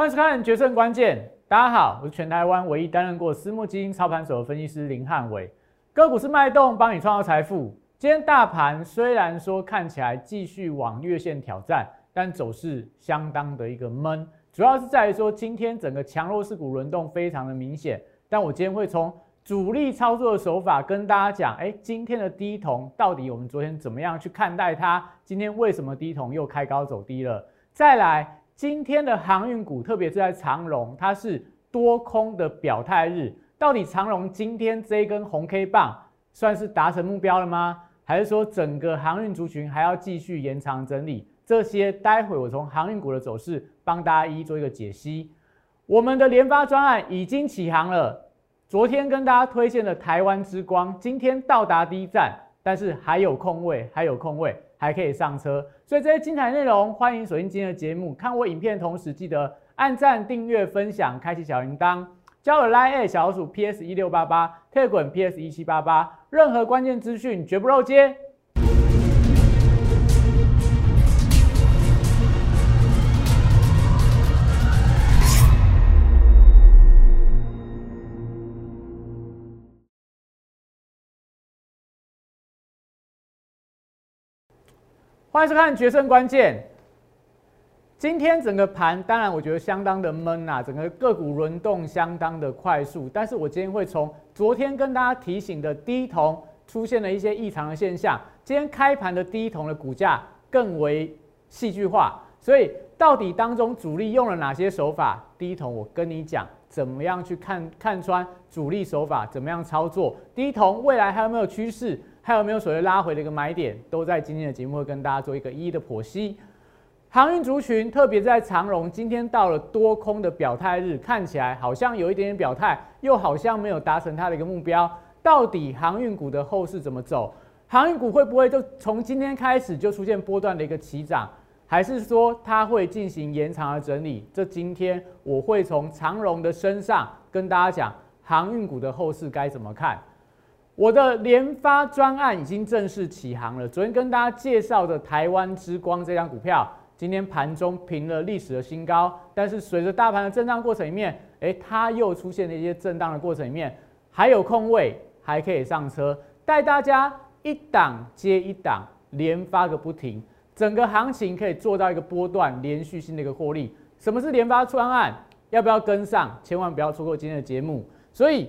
欢迎收看《决胜关键》，大家好，我是全台湾唯一担任过私募基金操盘手的分析师林汉伟。个股是脉动，帮你创造财富。今天大盘虽然说看起来继续往月线挑战，但走势相当的一个闷，主要是在于说今天整个强弱势股轮动非常的明显。但我今天会从主力操作的手法跟大家讲，哎，今天的低铜到底我们昨天怎么样去看待它？今天为什么低铜又开高走低了？再来。今天的航运股，特别是在长荣，它是多空的表态日。到底长荣今天这根红 K 棒算是达成目标了吗？还是说整个航运族群还要继续延长整理？这些待会我从航运股的走势帮大家一一做一个解析。我们的联发专案已经起航了，昨天跟大家推荐的台湾之光，今天到达第一站，但是还有空位，还有空位。还可以上车，所以这些精彩内容，欢迎锁定今天的节目。看我影片的同时，记得按赞、订阅、分享、开启小铃铛。交友 Line 小鼠 PS 一六八八，退滚 PS 一七八八，任何关键资讯绝不漏接。欢迎收看《决胜关键》。今天整个盘，当然我觉得相当的闷啊，整个个股轮动相当的快速。但是我今天会从昨天跟大家提醒的低铜出现了一些异常的现象，今天开盘的低铜的股价更为戏剧化。所以到底当中主力用了哪些手法？低铜我跟你讲，怎么样去看看穿主力手法，怎么样操作低铜，未来还有没有趋势？还有没有所谓拉回的一个买点，都在今天的节目会跟大家做一个一一的剖析。航运族群，特别在长荣，今天到了多空的表态日，看起来好像有一点点表态，又好像没有达成它的一个目标。到底航运股的后市怎么走？航运股会不会就从今天开始就出现波段的一个起涨，还是说它会进行延长的整理？这今天我会从长荣的身上跟大家讲，航运股的后市该怎么看？我的联发专案已经正式起航了。昨天跟大家介绍的台湾之光这张股票，今天盘中平了历史的新高。但是随着大盘的震荡过程里面，诶，它又出现了一些震荡的过程里面，还有空位，还可以上车，带大家一档接一档连发个不停，整个行情可以做到一个波段连续性的一个获利。什么是联发专案？要不要跟上？千万不要错过今天的节目。所以。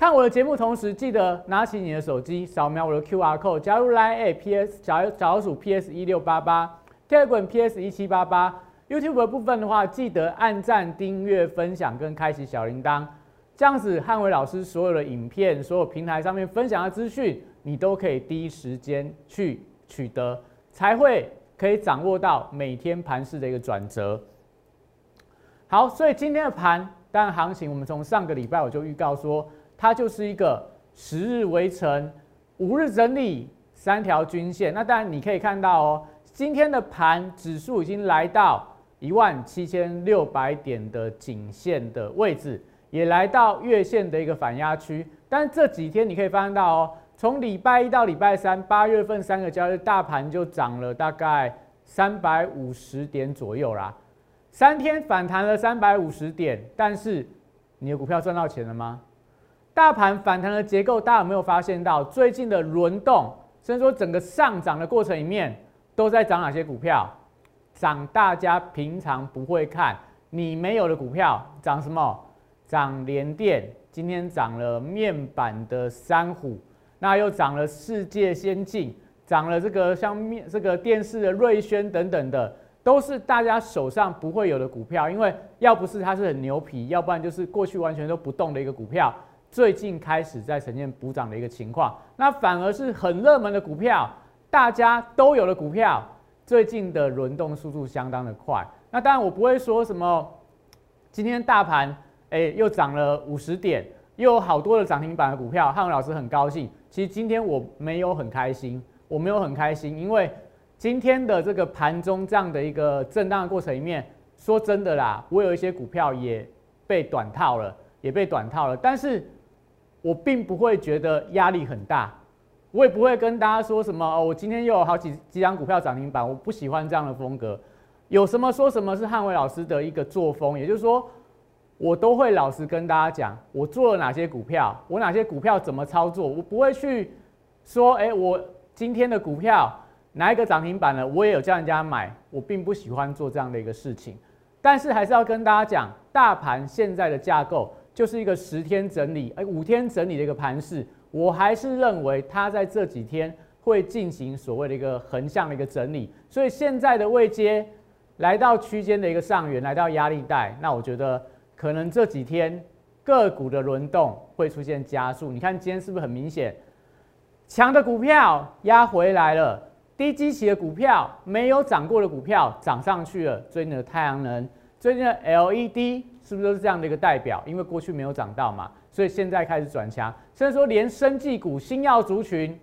看我的节目，同时记得拿起你的手机，扫描我的 Q R code，加入 Line P S 小小鼠 P S 一六八八，Telegram P S 一七八八，YouTube 的部分的话，记得按赞、订阅、分享跟开启小铃铛，这样子汉伟老师所有的影片、所有平台上面分享的资讯，你都可以第一时间去取得，才会可以掌握到每天盘势的一个转折。好，所以今天的盘，当然行情，我们从上个礼拜我就预告说。它就是一个十日围城、五日整理、三条均线。那当然你可以看到哦，今天的盘指数已经来到一万七千六百点的颈线的位置，也来到月线的一个反压区。但这几天你可以发现到哦，从礼拜一到礼拜三，八月份三个交易日，大盘就涨了大概三百五十点左右啦。三天反弹了三百五十点，但是你的股票赚到钱了吗？大盘反弹的结构，大家有没有发现到最近的轮动，甚至说整个上涨的过程里面，都在涨哪些股票？涨大家平常不会看，你没有的股票，涨什么？涨联电，今天涨了面板的三虎，那又涨了世界先进，涨了这个像面这个电视的瑞轩等等的，都是大家手上不会有的股票，因为要不是它是很牛皮，要不然就是过去完全都不动的一个股票。最近开始在呈现补涨的一个情况，那反而是很热门的股票，大家都有的股票，最近的轮动速度相当的快。那当然我不会说什么，今天大盘哎又涨了五十点，又有好多的涨停板的股票，汉文老师很高兴。其实今天我没有很开心，我没有很开心，因为今天的这个盘中这样的一个震荡的过程里面，说真的啦，我有一些股票也被短套了，也被短套了，但是。我并不会觉得压力很大，我也不会跟大家说什么哦，我今天又有好几几张股票涨停板，我不喜欢这样的风格。有什么说什么是汉伟老师的一个作风，也就是说，我都会老实跟大家讲，我做了哪些股票，我哪些股票怎么操作，我不会去说，哎，我今天的股票哪一个涨停板了，我也有叫人家买，我并不喜欢做这样的一个事情。但是还是要跟大家讲，大盘现在的架构就是一个十天整理，哎，五天整理的一个盘势，我还是认为它在这几天。会进行所谓的一个横向的一个整理，所以现在的位阶来到区间的一个上缘，来到压力带，那我觉得可能这几天个股的轮动会出现加速。你看今天是不是很明显？强的股票压回来了，低基期的股票没有涨过的股票涨上去了。最近的太阳能，最近的 LED 是不是都是这样的一个代表？因为过去没有涨到嘛，所以现在开始转强。甚至说连生技股、新药族群。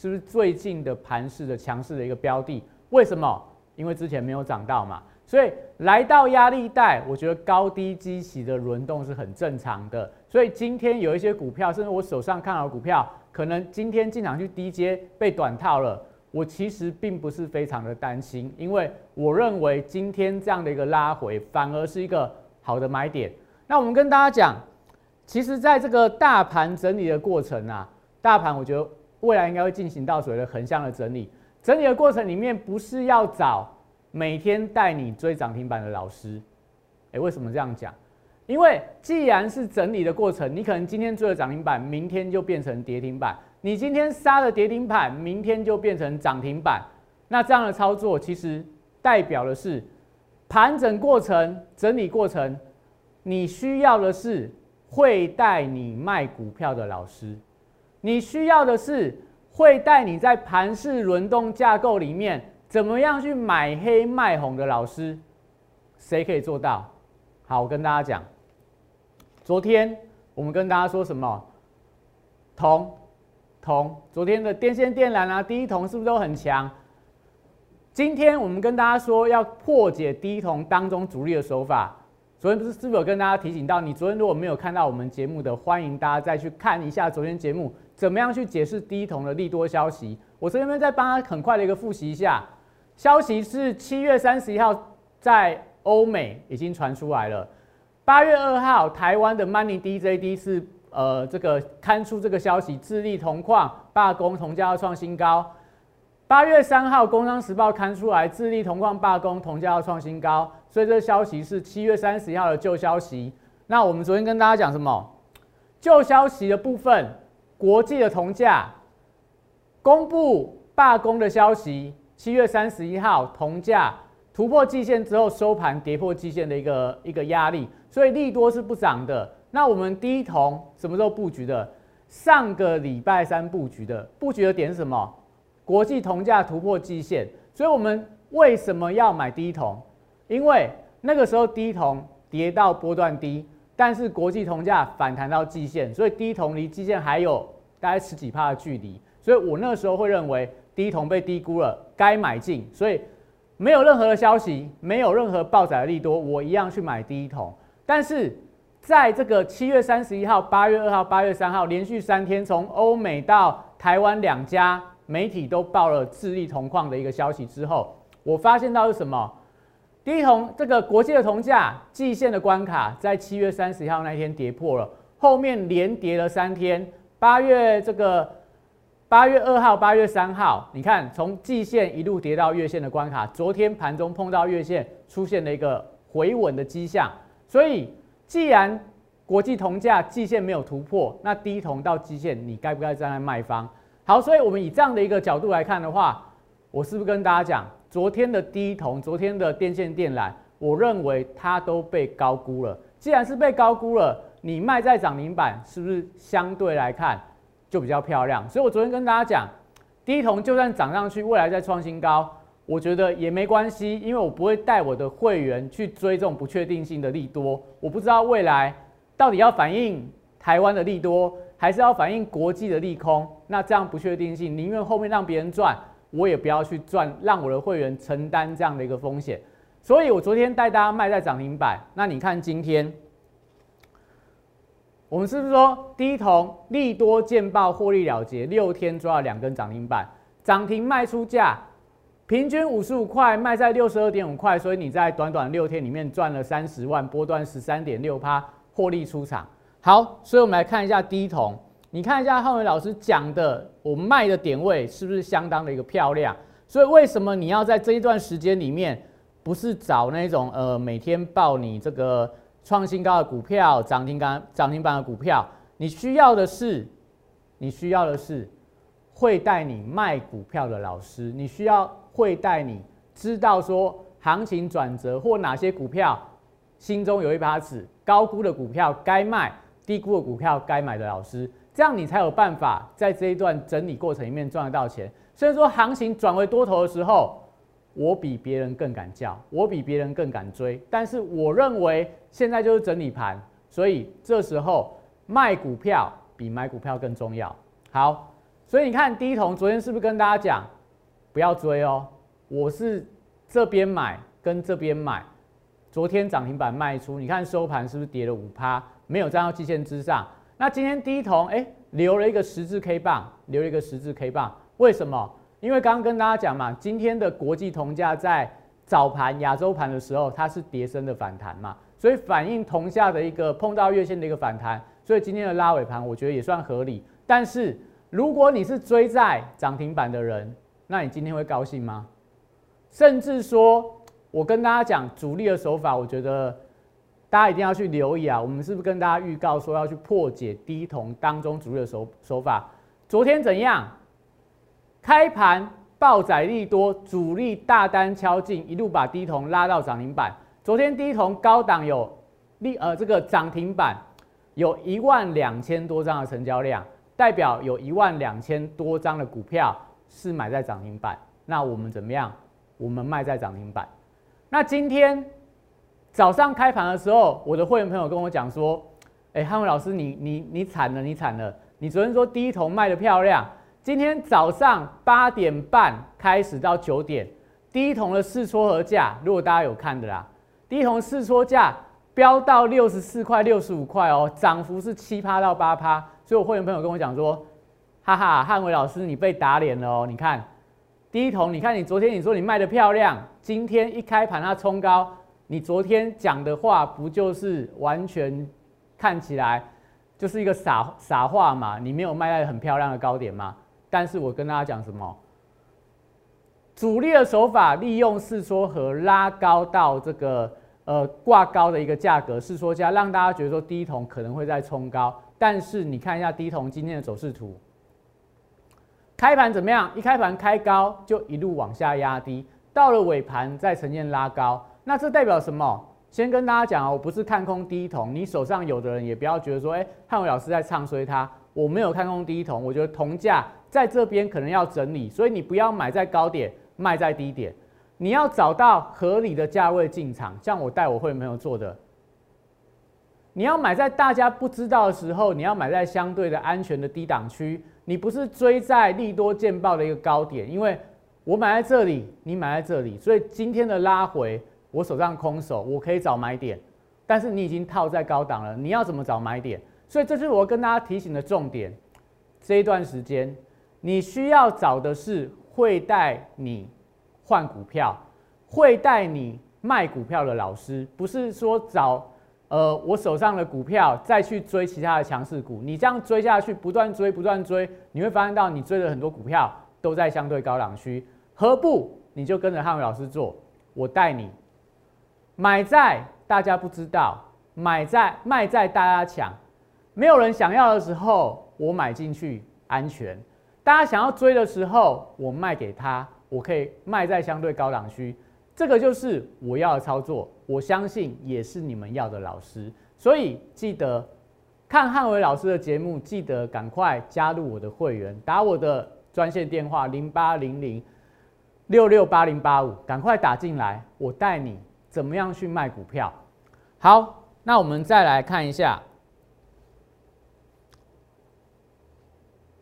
是不是最近的盘势的强势的一个标的？为什么？因为之前没有涨到嘛，所以来到压力带，我觉得高低基期的轮动是很正常的。所以今天有一些股票，甚至我手上看好的股票，可能今天进场去低阶被短套了，我其实并不是非常的担心，因为我认为今天这样的一个拉回，反而是一个好的买点。那我们跟大家讲，其实在这个大盘整理的过程啊，大盘我觉得。未来应该会进行到所谓的横向的整理，整理的过程里面不是要找每天带你追涨停板的老师，诶，为什么这样讲？因为既然是整理的过程，你可能今天追了涨停板，明天就变成跌停板；你今天杀了跌停板，明天就变成涨停板。那这样的操作其实代表的是盘整过程、整理过程，你需要的是会带你卖股票的老师。你需要的是会带你在盘式轮动架构里面怎么样去买黑卖红的老师，谁可以做到？好，我跟大家讲，昨天我们跟大家说什么？铜，铜，昨天的电线电缆啊，第一铜是不是都很强？今天我们跟大家说要破解第一铜当中主力的手法。昨天不是是不是有跟大家提醒到？你昨天如果没有看到我们节目的，欢迎大家再去看一下昨天节目。怎么样去解释低铜的利多消息？我这边再帮他很快的一个复习一下。消息是七月三十一号在欧美已经传出来了。八月二号台湾的 Money DJD 是呃这个刊出这个消息，智利铜矿罢工，铜价要创新高。八月三号工商时报刊出来，智利铜矿罢工，铜价要创新高。所以这个消息是七月三十一号的旧消息。那我们昨天跟大家讲什么？旧消息的部分。国际的铜价公布罢工的消息，七月三十一号铜价突破季线之后收盘跌破季线的一个一个压力，所以利多是不涨的。那我们低铜什么时候布局的？上个礼拜三布局的，布局的点是什么？国际铜价突破季线，所以我们为什么要买低铜？因为那个时候低铜跌到波段低。但是国际铜价反弹到季线，所以低铜离季线还有大概十几帕的距离，所以我那时候会认为低铜被低估了，该买进。所以没有任何的消息，没有任何爆载的利多，我一样去买低铜。但是在这个七月三十一号、八月二号、八月三号连续三天，从欧美到台湾两家媒体都报了智利铜矿的一个消息之后，我发现到是什么？低铜这个国际的铜价季线的关卡，在七月三十一号那一天跌破了，后面连跌了三天。八月这个八月二号、八月三号，你看从季线一路跌到月线的关卡，昨天盘中碰到月线，出现了一个回稳的迹象。所以，既然国际铜价季线没有突破，那低铜到基线，你该不该站在卖方？好，所以我们以这样的一个角度来看的话，我是不是跟大家讲？昨天的低铜，昨天的电线电缆，我认为它都被高估了。既然是被高估了，你卖在涨停板，是不是相对来看就比较漂亮？所以我昨天跟大家讲，低铜就算涨上去，未来再创新高，我觉得也没关系，因为我不会带我的会员去追这种不确定性的利多。我不知道未来到底要反映台湾的利多，还是要反映国际的利空。那这样不确定性，宁愿后面让别人赚。我也不要去赚，让我的会员承担这样的一个风险，所以我昨天带大家卖在涨停板。那你看今天，我们是不是说低铜利多见报获利了结，六天抓了两根涨停板，涨停卖出价平均五十五块卖在六十二点五块，所以你在短短六天里面赚了三十万，波段十三点六趴获利出场。好，所以我们来看一下低铜，你看一下浩伟老师讲的，我卖的点位是不是相当的一个漂亮？所以为什么你要在这一段时间里面，不是找那种呃每天报你这个创新高的股票、涨停板涨停板的股票？你需要的是，你需要的是会带你卖股票的老师，你需要会带你知道说行情转折或哪些股票心中有一把尺，高估的股票该卖，低估的股票该买的老师，这样你才有办法在这一段整理过程里面赚得到钱。虽然说行情转为多头的时候，我比别人更敢叫，我比别人更敢追，但是我认为现在就是整理盘，所以这时候卖股票比买股票更重要。好，所以你看第一桶昨天是不是跟大家讲不要追哦？我是这边买跟这边买，昨天涨停板卖出，你看收盘是不是跌了五趴，没有站到季线之上？那今天第一桶哎留了一个十字 K 棒，留了一个十字 K 棒。为什么？因为刚刚跟大家讲嘛，今天的国际铜价在早盘、亚洲盘的时候，它是跌升的反弹嘛，所以反映铜价的一个碰到月线的一个反弹，所以今天的拉尾盘，我觉得也算合理。但是如果你是追在涨停板的人，那你今天会高兴吗？甚至说，我跟大家讲主力的手法，我觉得大家一定要去留意啊。我们是不是跟大家预告说要去破解低铜当中主力的手手法？昨天怎样？开盘爆载利多，主力大单敲进，一路把低铜拉到涨停板。昨天低铜高档有利呃这个涨停板有一万两千多张的成交量，代表有一万两千多张的股票是买在涨停板。那我们怎么样？我们卖在涨停板。那今天早上开盘的时候，我的会员朋友跟我讲说：“哎，汉伟老师，你你你惨了，你惨了！你昨天说低铜卖的漂亮。”今天早上八点半开始到九点，第一桶的试撮合价，如果大家有看的啦，第一桶试撮价飙到六十四块、六十五块哦，涨幅是七趴到八趴。所以我会员朋友跟我讲说，哈哈，汉伟老师你被打脸了哦！你看第一桶，你看你昨天你说你卖的漂亮，今天一开盘它冲高，你昨天讲的话不就是完全看起来就是一个傻傻话嘛？你没有卖在很漂亮的高点吗？但是我跟大家讲什么？主力的手法利用是说和拉高到这个呃挂高的一个价格，四撮价让大家觉得说低铜可能会再冲高。但是你看一下低铜今天的走势图，开盘怎么样？一开盘开高就一路往下压低，到了尾盘再呈现拉高。那这代表什么？先跟大家讲啊，我不是看空低铜，你手上有的人也不要觉得说，哎，汉伟老师在唱衰它。我没有看空低铜，我觉得铜价在这边可能要整理，所以你不要买在高点，卖在低点，你要找到合理的价位进场。像我带我会朋友做的，你要买在大家不知道的时候，你要买在相对的安全的低档区，你不是追在利多见报的一个高点，因为我买在这里，你买在这里，所以今天的拉回，我手上空手，我可以找买点，但是你已经套在高档了，你要怎么找买点？所以这是我跟大家提醒的重点。这一段时间，你需要找的是会带你换股票、会带你卖股票的老师，不是说找呃我手上的股票再去追其他的强势股。你这样追下去，不断追、不断追，你会发现到你追的很多股票都在相对高档区。何不你就跟着汉伟老师做？我带你买在大家不知道，买在卖在大家抢。没有人想要的时候，我买进去安全；大家想要追的时候，我卖给他，我可以卖在相对高档区。这个就是我要的操作，我相信也是你们要的老师。所以记得看汉伟老师的节目，记得赶快加入我的会员，打我的专线电话零八零零六六八零八五，赶快打进来，我带你怎么样去卖股票。好，那我们再来看一下。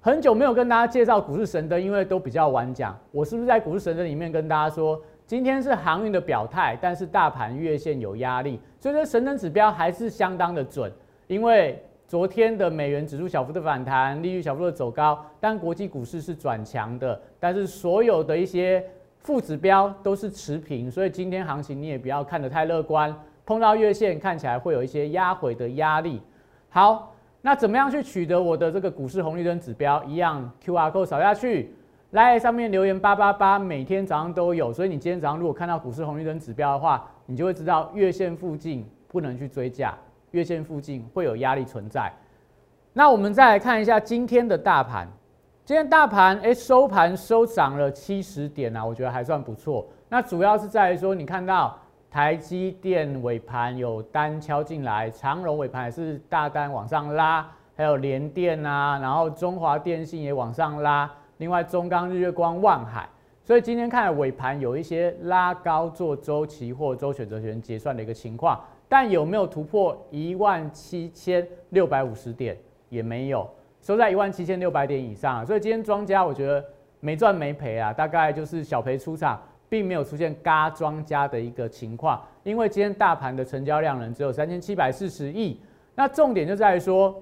很久没有跟大家介绍股市神灯，因为都比较晚讲。我是不是在股市神灯里面跟大家说，今天是航运的表态，但是大盘月线有压力，所以说神灯指标还是相当的准。因为昨天的美元指数小幅的反弹，利率小幅的走高，但国际股市是转强的，但是所有的一些负指标都是持平，所以今天行情你也不要看得太乐观。碰到月线看起来会有一些压回的压力。好，那怎么样去取得我的这个股市红绿灯指标？一样，Q R code 扫下去，来上面留言八八八，每天早上都有。所以你今天早上如果看到股市红绿灯指标的话，你就会知道月线附近不能去追价，月线附近会有压力存在。那我们再来看一下今天的大盘。今天大盘哎收盘收涨了七十点啊，我觉得还算不错。那主要是在于说，你看到台积电尾盘有单敲进来，长荣尾盘也是大单往上拉，还有联电啊，然后中华电信也往上拉，另外中钢、日月光、万海，所以今天看尾盘有一些拉高做周期或周选择权结算的一个情况，但有没有突破一万七千六百五十点也没有。收在一万七千六百点以上，所以今天庄家我觉得没赚没赔啊，大概就是小赔出场，并没有出现嘎庄家的一个情况。因为今天大盘的成交量呢只有三千七百四十亿，那重点就在于说，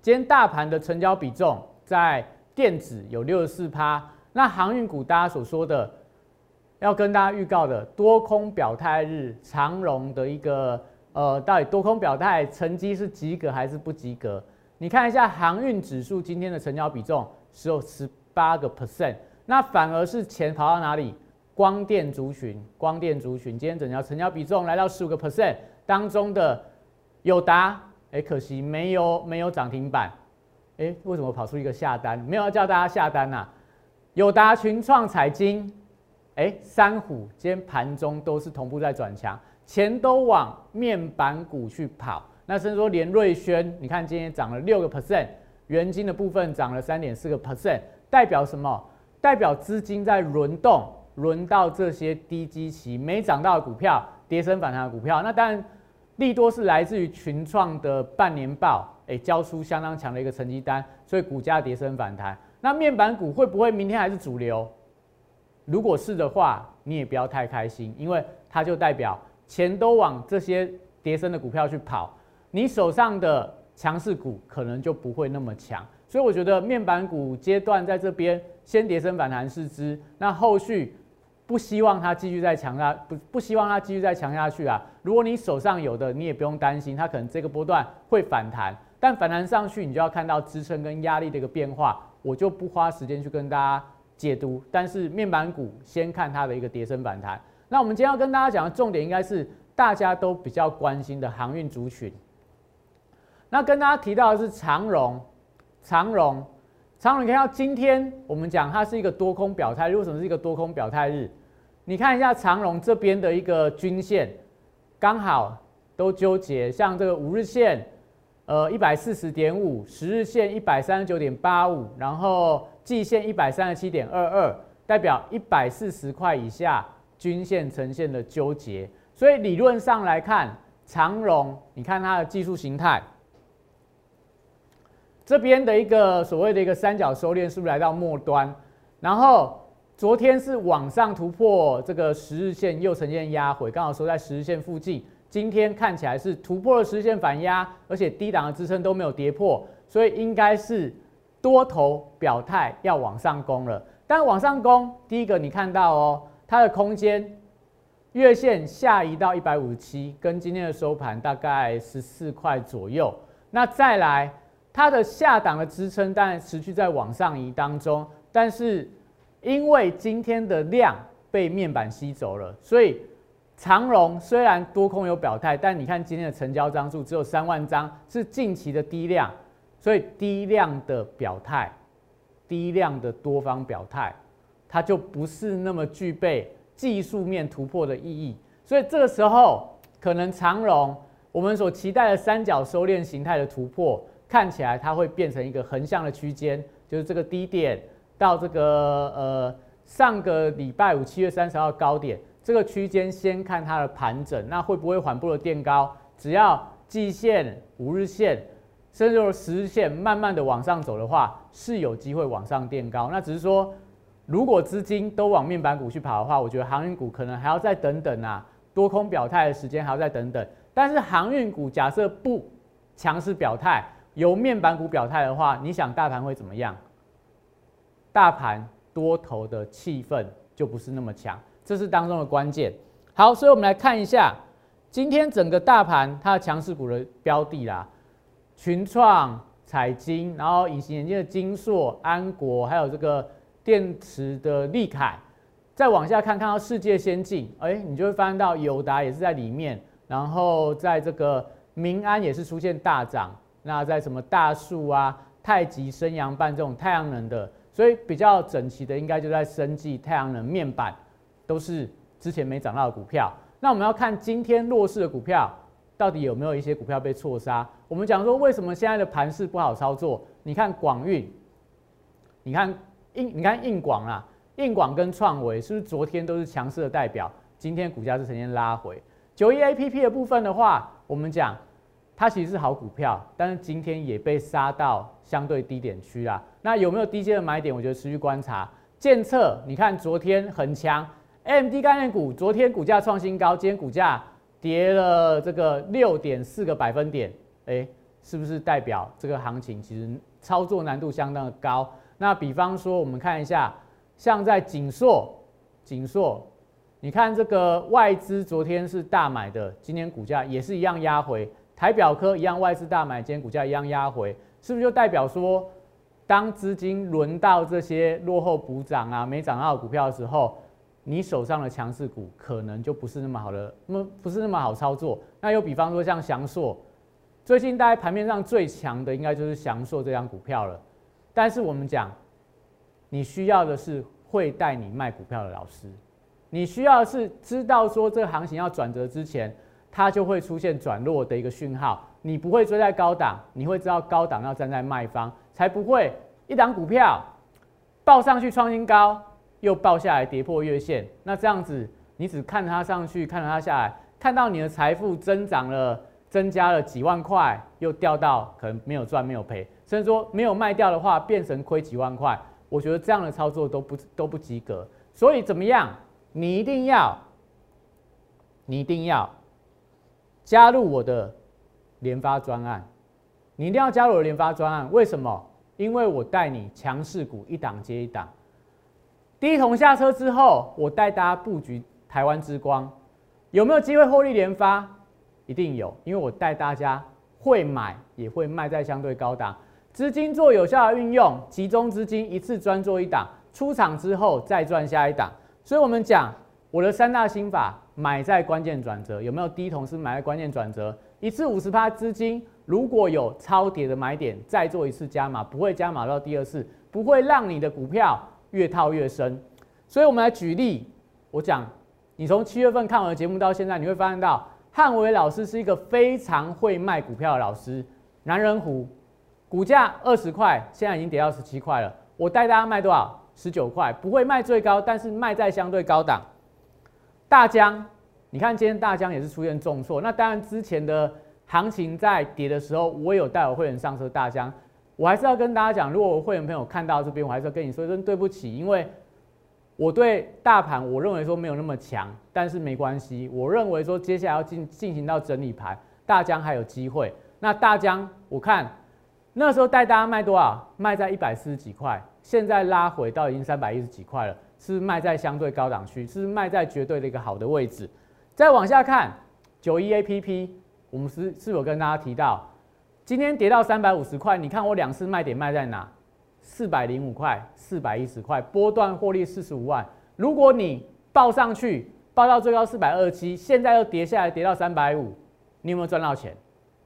今天大盘的成交比重在电子有六十四趴，那航运股大家所说的要跟大家预告的多空表态日，长荣的一个呃，到底多空表态成绩是及格还是不及格？你看一下航运指数今天的成交比重只有十八个 percent，那反而是钱跑到哪里？光电族群，光电族群今天整条成交比重来到十五个 percent 当中的友达，哎，可惜没有没有涨停板，哎，为什么跑出一个下单？没有要叫大家下单呐？友达、群创、彩晶，哎，三虎今天盘中都是同步在转强，钱都往面板股去跑。那甚至说连瑞轩，你看今天涨了六个 percent，元金的部分涨了三点四个 percent，代表什么？代表资金在轮动，轮到这些低基期没涨到的股票，跌升反弹的股票。那当然，利多是来自于群创的半年报，哎，交出相当强的一个成绩单，所以股价跌升反弹。那面板股会不会明天还是主流？如果是的话，你也不要太开心，因为它就代表钱都往这些跌升的股票去跑。你手上的强势股可能就不会那么强，所以我觉得面板股阶段在这边先跌升反弹是之，那后续不希望它继续再强下，不不希望它继续再强下去啊。如果你手上有的，你也不用担心，它可能这个波段会反弹，但反弹上去你就要看到支撑跟压力的一个变化，我就不花时间去跟大家解读。但是面板股先看它的一个跌升反弹。那我们今天要跟大家讲的重点应该是大家都比较关心的航运族群。那跟大家提到的是长荣，长荣，长荣，你看到今天我们讲它是一个多空表态，为什么是一个多空表态日？你看一下长荣这边的一个均线，刚好都纠结，像这个五日线，呃一百四十点五，十日线一百三十九点八五，然后季线一百三十七点二二，代表一百四十块以下均线呈现的纠结，所以理论上来看，长荣，你看它的技术形态。这边的一个所谓的一个三角收敛是不是来到末端？然后昨天是往上突破这个十日线，又呈现压回，刚好收在十日线附近。今天看起来是突破了十日线反压，而且低档的支撑都没有跌破，所以应该是多头表态要往上攻了。但往上攻，第一个你看到哦，它的空间月线下移到一百五十七，跟今天的收盘大概十四块左右。那再来。它的下档的支撑当然持续在往上移当中，但是因为今天的量被面板吸走了，所以长荣虽然多空有表态，但你看今天的成交张数只有三万张，是近期的低量，所以低量的表态，低量的多方表态，它就不是那么具备技术面突破的意义，所以这个时候可能长荣我们所期待的三角收敛形态的突破。看起来它会变成一个横向的区间，就是这个低点到这个呃上个礼拜五七月三十号高点这个区间，先看它的盘整，那会不会缓步的垫高？只要季线、五日线，甚至是十日线慢慢的往上走的话，是有机会往上垫高。那只是说，如果资金都往面板股去跑的话，我觉得航运股可能还要再等等啊，多空表态的时间还要再等等。但是航运股假设不强势表态，由面板股表态的话，你想大盘会怎么样？大盘多头的气氛就不是那么强，这是当中的关键。好，所以我们来看一下今天整个大盘它的强势股的标的啦，群创、彩晶，然后隐形眼镜的金硕、安国，还有这个电池的利凯。再往下看，看到世界先进，哎，你就会发现到友达也是在里面，然后在这个民安也是出现大涨，那在什么大树啊、太极、升阳半这种太阳能的，所以比较整齐的应该就在生技、太阳能面板，都是之前没涨到的股票。那我们要看今天弱势的股票，到底有没有一些股票被错杀？我们讲说为什么现在的盘势不好操作？你看广运，你看硬，你看硬广啦。硬广跟创维是不是昨天都是强势的代表？今天股价是呈现拉回。九一 A P P 的部分的话，我们讲它其实是好股票，但是今天也被杀到相对低点区啦。那有没有低阶的买点？我觉得持续观察。建测，你看昨天很强，M D 概念股昨天股价创新高，今天股价跌了这个六点四个百分点，哎，是不是代表这个行情其实操作难度相当的高？那比方说，我们看一下。像在锦硕，锦硕，你看这个外资昨天是大买的，今天股价也是一样压回。台表科一样外资大买，今天股价一样压回，是不是就代表说，当资金轮到这些落后补涨啊、没涨到股票的时候，你手上的强势股可能就不是那么好的，那么不是那么好操作。那又比方说像翔硕，最近大概盘面上最强的应该就是翔硕这张股票了。但是我们讲。你需要的是会带你卖股票的老师，你需要是知道说这个行情要转折之前，它就会出现转弱的一个讯号。你不会追在高档，你会知道高档要站在卖方，才不会一档股票报上去创新高，又报下来跌破月线。那这样子，你只看它上去，看它下来，看到你的财富增长了，增加了几万块，又掉到可能没有赚没有赔，甚至说没有卖掉的话，变成亏几万块。我觉得这样的操作都不都不及格，所以怎么样？你一定要，你一定要加入我的联发专案，你一定要加入我的联发专案。为什么？因为我带你强势股一档接一档，第一桶下车之后，我带大家布局台湾之光，有没有机会获利联发？一定有，因为我带大家会买也会卖在相对高档。资金做有效的运用，集中资金一次专做一档，出场之后再赚下一档。所以，我们讲我的三大心法：买在关键转折，有没有低同是买在关键转折？一次五十趴资金，如果有超跌的买点，再做一次加码，不会加码到第二次，不会让你的股票越套越深。所以，我们来举例，我讲，你从七月份看我的节目到现在，你会发现到汉伟老师是一个非常会卖股票的老师，男人虎。股价二十块，现在已经跌到十七块了。我带大家卖多少？十九块，不会卖最高，但是卖在相对高档。大江，你看今天大江也是出现重挫。那当然，之前的行情在跌的时候，我有带我会员上车大江。我还是要跟大家讲，如果我会员朋友看到这边，我还是要跟你说声对不起，因为我对大盘我认为说没有那么强，但是没关系。我认为说接下来要进进行到整理盘，大江还有机会。那大江，我看。那时候带大家卖多少？卖在一百四十几块，现在拉回到已经三百一十几块了，是卖在相对高档区，是卖在绝对的一个好的位置。再往下看，九一 A P P，我们是是否跟大家提到，今天跌到三百五十块？你看我两次卖点卖在哪？四百零五块、四百一十块，波段获利四十五万。如果你报上去，报到最高四百二七，现在又跌下来跌到三百五，你有没有赚到钱？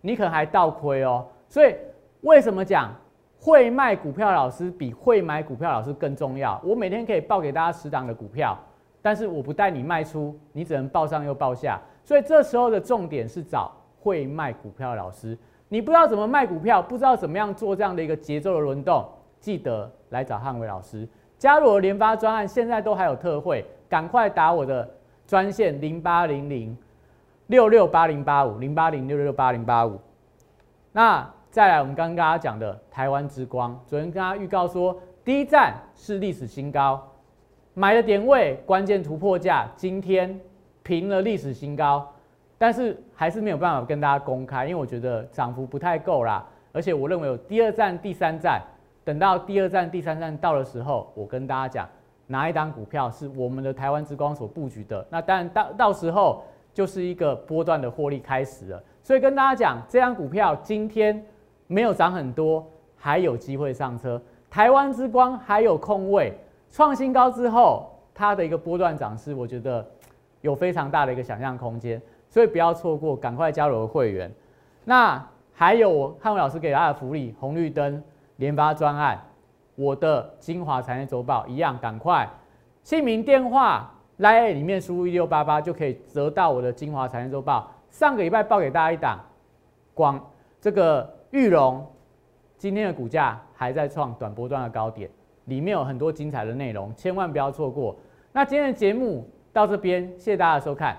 你可能还倒亏哦。所以。为什么讲会卖股票老师比会买股票老师更重要？我每天可以报给大家十档的股票，但是我不带你卖出，你只能报上又报下。所以这时候的重点是找会卖股票的老师。你不知道怎么卖股票，不知道怎么样做这样的一个节奏的轮动，记得来找汉伟老师，加入我的联发专案，现在都还有特惠，赶快打我的专线零八零零六六八零八五零八零六六八零八五。那。再来，我们刚刚跟大家讲的台湾之光，昨天跟大家预告说，第一站是历史新高，买的点位关键突破价，今天平了历史新高，但是还是没有办法跟大家公开，因为我觉得涨幅不太够啦，而且我认为有第二站、第三站，等到第二站、第三站到的时候，我跟大家讲哪一档股票是我们的台湾之光所布局的。那当然到到时候就是一个波段的获利开始了。所以跟大家讲，这张股票今天没有涨很多，还有机会上车。台湾之光还有空位，创新高之后，它的一个波段涨势，我觉得有非常大的一个想象空间。所以不要错过，赶快加入会员。那还有我汉伟老师给大家的福利，红绿灯联发专案，我的精华产业周报一样，赶快姓名电话来里面输入一六八八就可以得到我的精华产业周报。上个礼拜报给大家一档，广这个玉龙今天的股价还在创短波段的高点，里面有很多精彩的内容，千万不要错过。那今天的节目到这边，谢谢大家的收看。